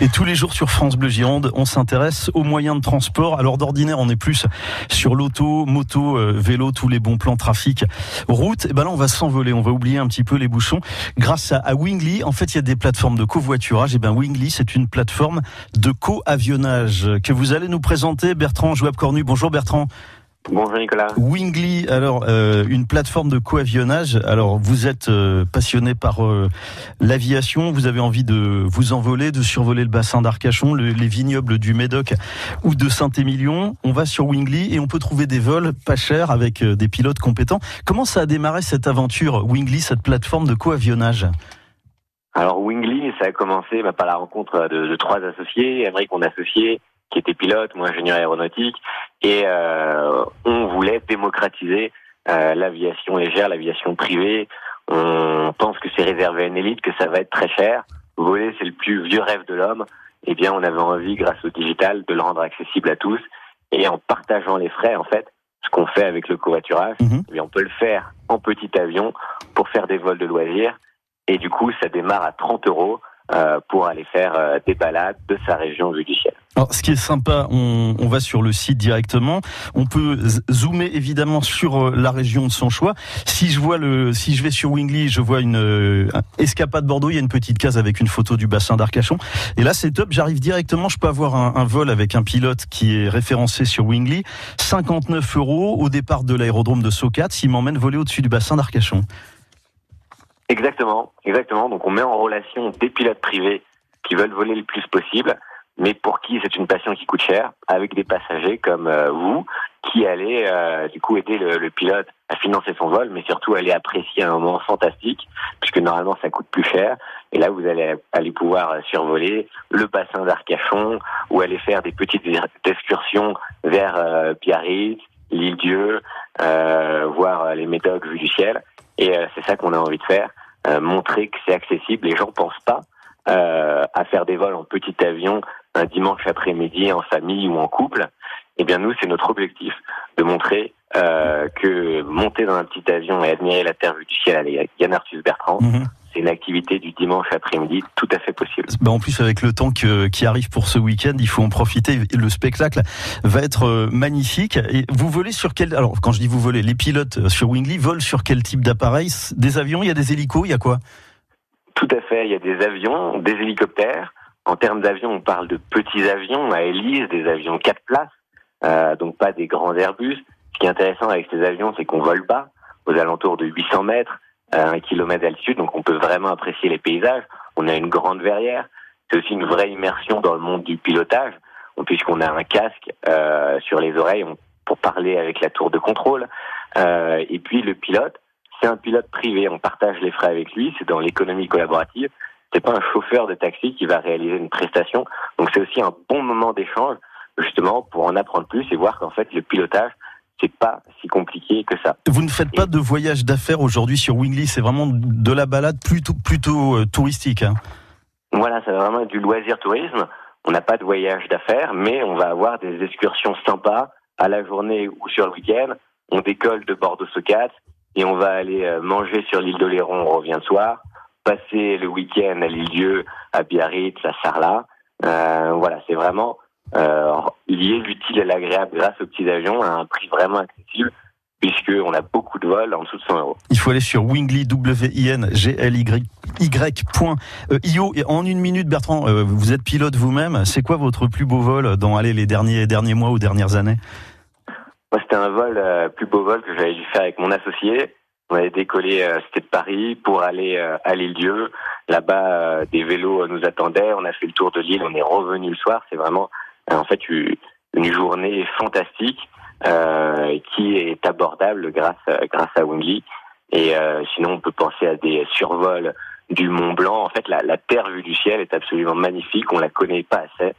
Et tous les jours sur France Bleu Gironde, on s'intéresse aux moyens de transport. Alors d'ordinaire, on est plus sur l'auto, moto, euh, vélo, tous les bons plans trafic, route. Et ben là, on va s'envoler, on va oublier un petit peu les bouchons. Grâce à, Wingly, en fait, il y a des plateformes de covoiturage. Et ben Wingly, c'est une plateforme de co-avionnage que vous allez nous présenter. Bertrand Jouab Cornu. Bonjour Bertrand. Bonjour Nicolas. Wingly, alors euh, une plateforme de coavionnage. Alors vous êtes euh, passionné par euh, l'aviation, vous avez envie de vous envoler, de survoler le bassin d'Arcachon, les vignobles du Médoc ou de Saint-Émilion. On va sur Wingly et on peut trouver des vols pas chers avec des pilotes compétents. Comment ça a démarré cette aventure Wingly, cette plateforme de coavionnage? Alors Wingly, ça a commencé bah, par la rencontre de, de trois associés, Amérique mon associé, qui était pilote, moi ingénieur aéronautique, et euh, on voulait démocratiser euh, l'aviation légère, l'aviation privée. On pense que c'est réservé à une élite, que ça va être très cher. Voler, c'est le plus vieux rêve de l'homme. Eh bien, on avait envie, grâce au digital, de le rendre accessible à tous. Et en partageant les frais, en fait, ce qu'on fait avec le covoiturage, mhm. eh on peut le faire en petit avion pour faire des vols de loisirs. Et du coup, ça démarre à 30 euros euh, pour aller faire euh, des balades de sa région vue. Alors, ce qui est sympa, on, on, va sur le site directement. On peut zoomer évidemment sur euh, la région de son choix. Si je vois le, si je vais sur Wingly, je vois une escapade Bordeaux. Il y a une petite case avec une photo du bassin d'Arcachon. Et là, c'est top. J'arrive directement. Je peux avoir un, un, vol avec un pilote qui est référencé sur Wingly. 59 euros au départ de l'aérodrome de Socat. S'il m'emmène voler au-dessus du bassin d'Arcachon. Exactement, exactement. Donc on met en relation des pilotes privés qui veulent voler le plus possible, mais pour qui c'est une passion qui coûte cher, avec des passagers comme euh, vous qui allez euh, du coup aider le, pilote à financer son vol, mais surtout aller apprécier un moment fantastique, puisque normalement ça coûte plus cher. Et là vous allez aller pouvoir survoler le bassin d'Arcachon ou aller faire des petites excursions vers euh, Biarritz, l'île Dieu, euh, voir les médocs vues du ciel. Et c'est ça qu'on a envie de faire. Euh, montrer que c'est accessible. Les gens pensent pas euh, à faire des vols en petit avion un dimanche après-midi en famille ou en couple. Eh bien nous, c'est notre objectif de montrer euh, que monter dans un petit avion et admirer la terre vue du ciel avec Yann Arthus Bertrand, mhm. Une activité du dimanche après-midi tout à fait possible. Ben en plus, avec le temps qui arrive pour ce week-end, il faut en profiter. Le spectacle va être magnifique. Et vous volez sur quel Alors, quand je dis vous volez, les pilotes sur Wingly volent sur quel type d'appareil? Des avions? Il y a des hélicos? Il y a quoi? Tout à fait. Il y a des avions, des hélicoptères. En termes d'avions, on parle de petits avions à hélice, des avions 4 places, euh, donc pas des grands Airbus. Ce qui est intéressant avec ces avions, c'est qu'on vole pas aux alentours de 800 mètres, à 1 km d'altitude, donc on peut vraiment apprécier les paysages. On a une grande verrière. C'est aussi une vraie immersion dans le monde du pilotage, puisqu'on a un casque euh, sur les oreilles pour parler avec la tour de contrôle. Euh, et puis le pilote, c'est un pilote privé. On partage les frais avec lui. C'est dans l'économie collaborative c'est pas un chauffeur de taxi qui va réaliser une prestation. Donc c'est aussi un bon moment d'échange justement pour en apprendre plus et voir qu'en fait le pilotage c'est pas si compliqué que ça. Vous ne faites pas de voyage d'affaires aujourd'hui sur Wingly, c'est vraiment de la balade plutôt plutôt euh, touristique. Hein. Voilà, ça va vraiment être du loisir tourisme. On n'a pas de voyage d'affaires, mais on va avoir des excursions sympas à la journée ou sur le week-end. On décolle de Bordeaux-Socat et on va aller euh, manger sur l'île de Léron, on revient le soir passer le week-end à l'Île-Dieu, à Biarritz, à Sarlat. Euh, voilà, c'est vraiment euh, lié l'utile et l'agréable grâce aux petits avions à un prix vraiment accessible puisqu'on a beaucoup de vols en dessous de 100 euros. Il faut aller sur wingly, w i n g l y .io. et en une minute, Bertrand, euh, vous êtes pilote vous-même. C'est quoi votre plus beau vol dans aller les derniers derniers mois ou dernières années? Moi, c'était un vol, euh, plus beau vol que j'avais dû faire avec mon associé. On avait décollé, euh, c'était de Paris pour aller euh, à l'île Dieu. Là-bas, euh, des vélos nous attendaient. On a fait le tour de l'île. On est revenu le soir. C'est vraiment, en fait, une journée fantastique qui est abordable grâce grâce à Wingly. Et sinon, on peut penser à des survols du Mont Blanc. En fait, la, la terre vue du ciel est absolument magnifique. On la connaît pas assez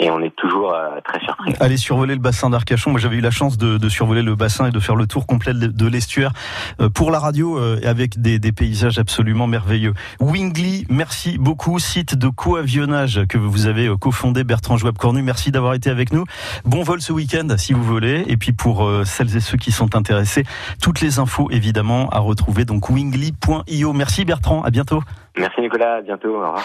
et on est toujours euh, très surpris. Allez survoler le bassin d'Arcachon. Moi, j'avais eu la chance de, de, survoler le bassin et de faire le tour complet de, l'estuaire euh, pour la radio euh, avec des, des, paysages absolument merveilleux. Wingly, merci beaucoup. Site de coavionnage que vous avez cofondé, Bertrand Joab-Cornu. Merci d'avoir été avec nous. Bon vol ce week-end si vous voulez. Et puis pour celles et ceux qui sont intéressés, toutes les infos évidemment à retrouver. Donc wingly.io. Merci Bertrand. À bientôt. Merci Nicolas. À bientôt. Au revoir.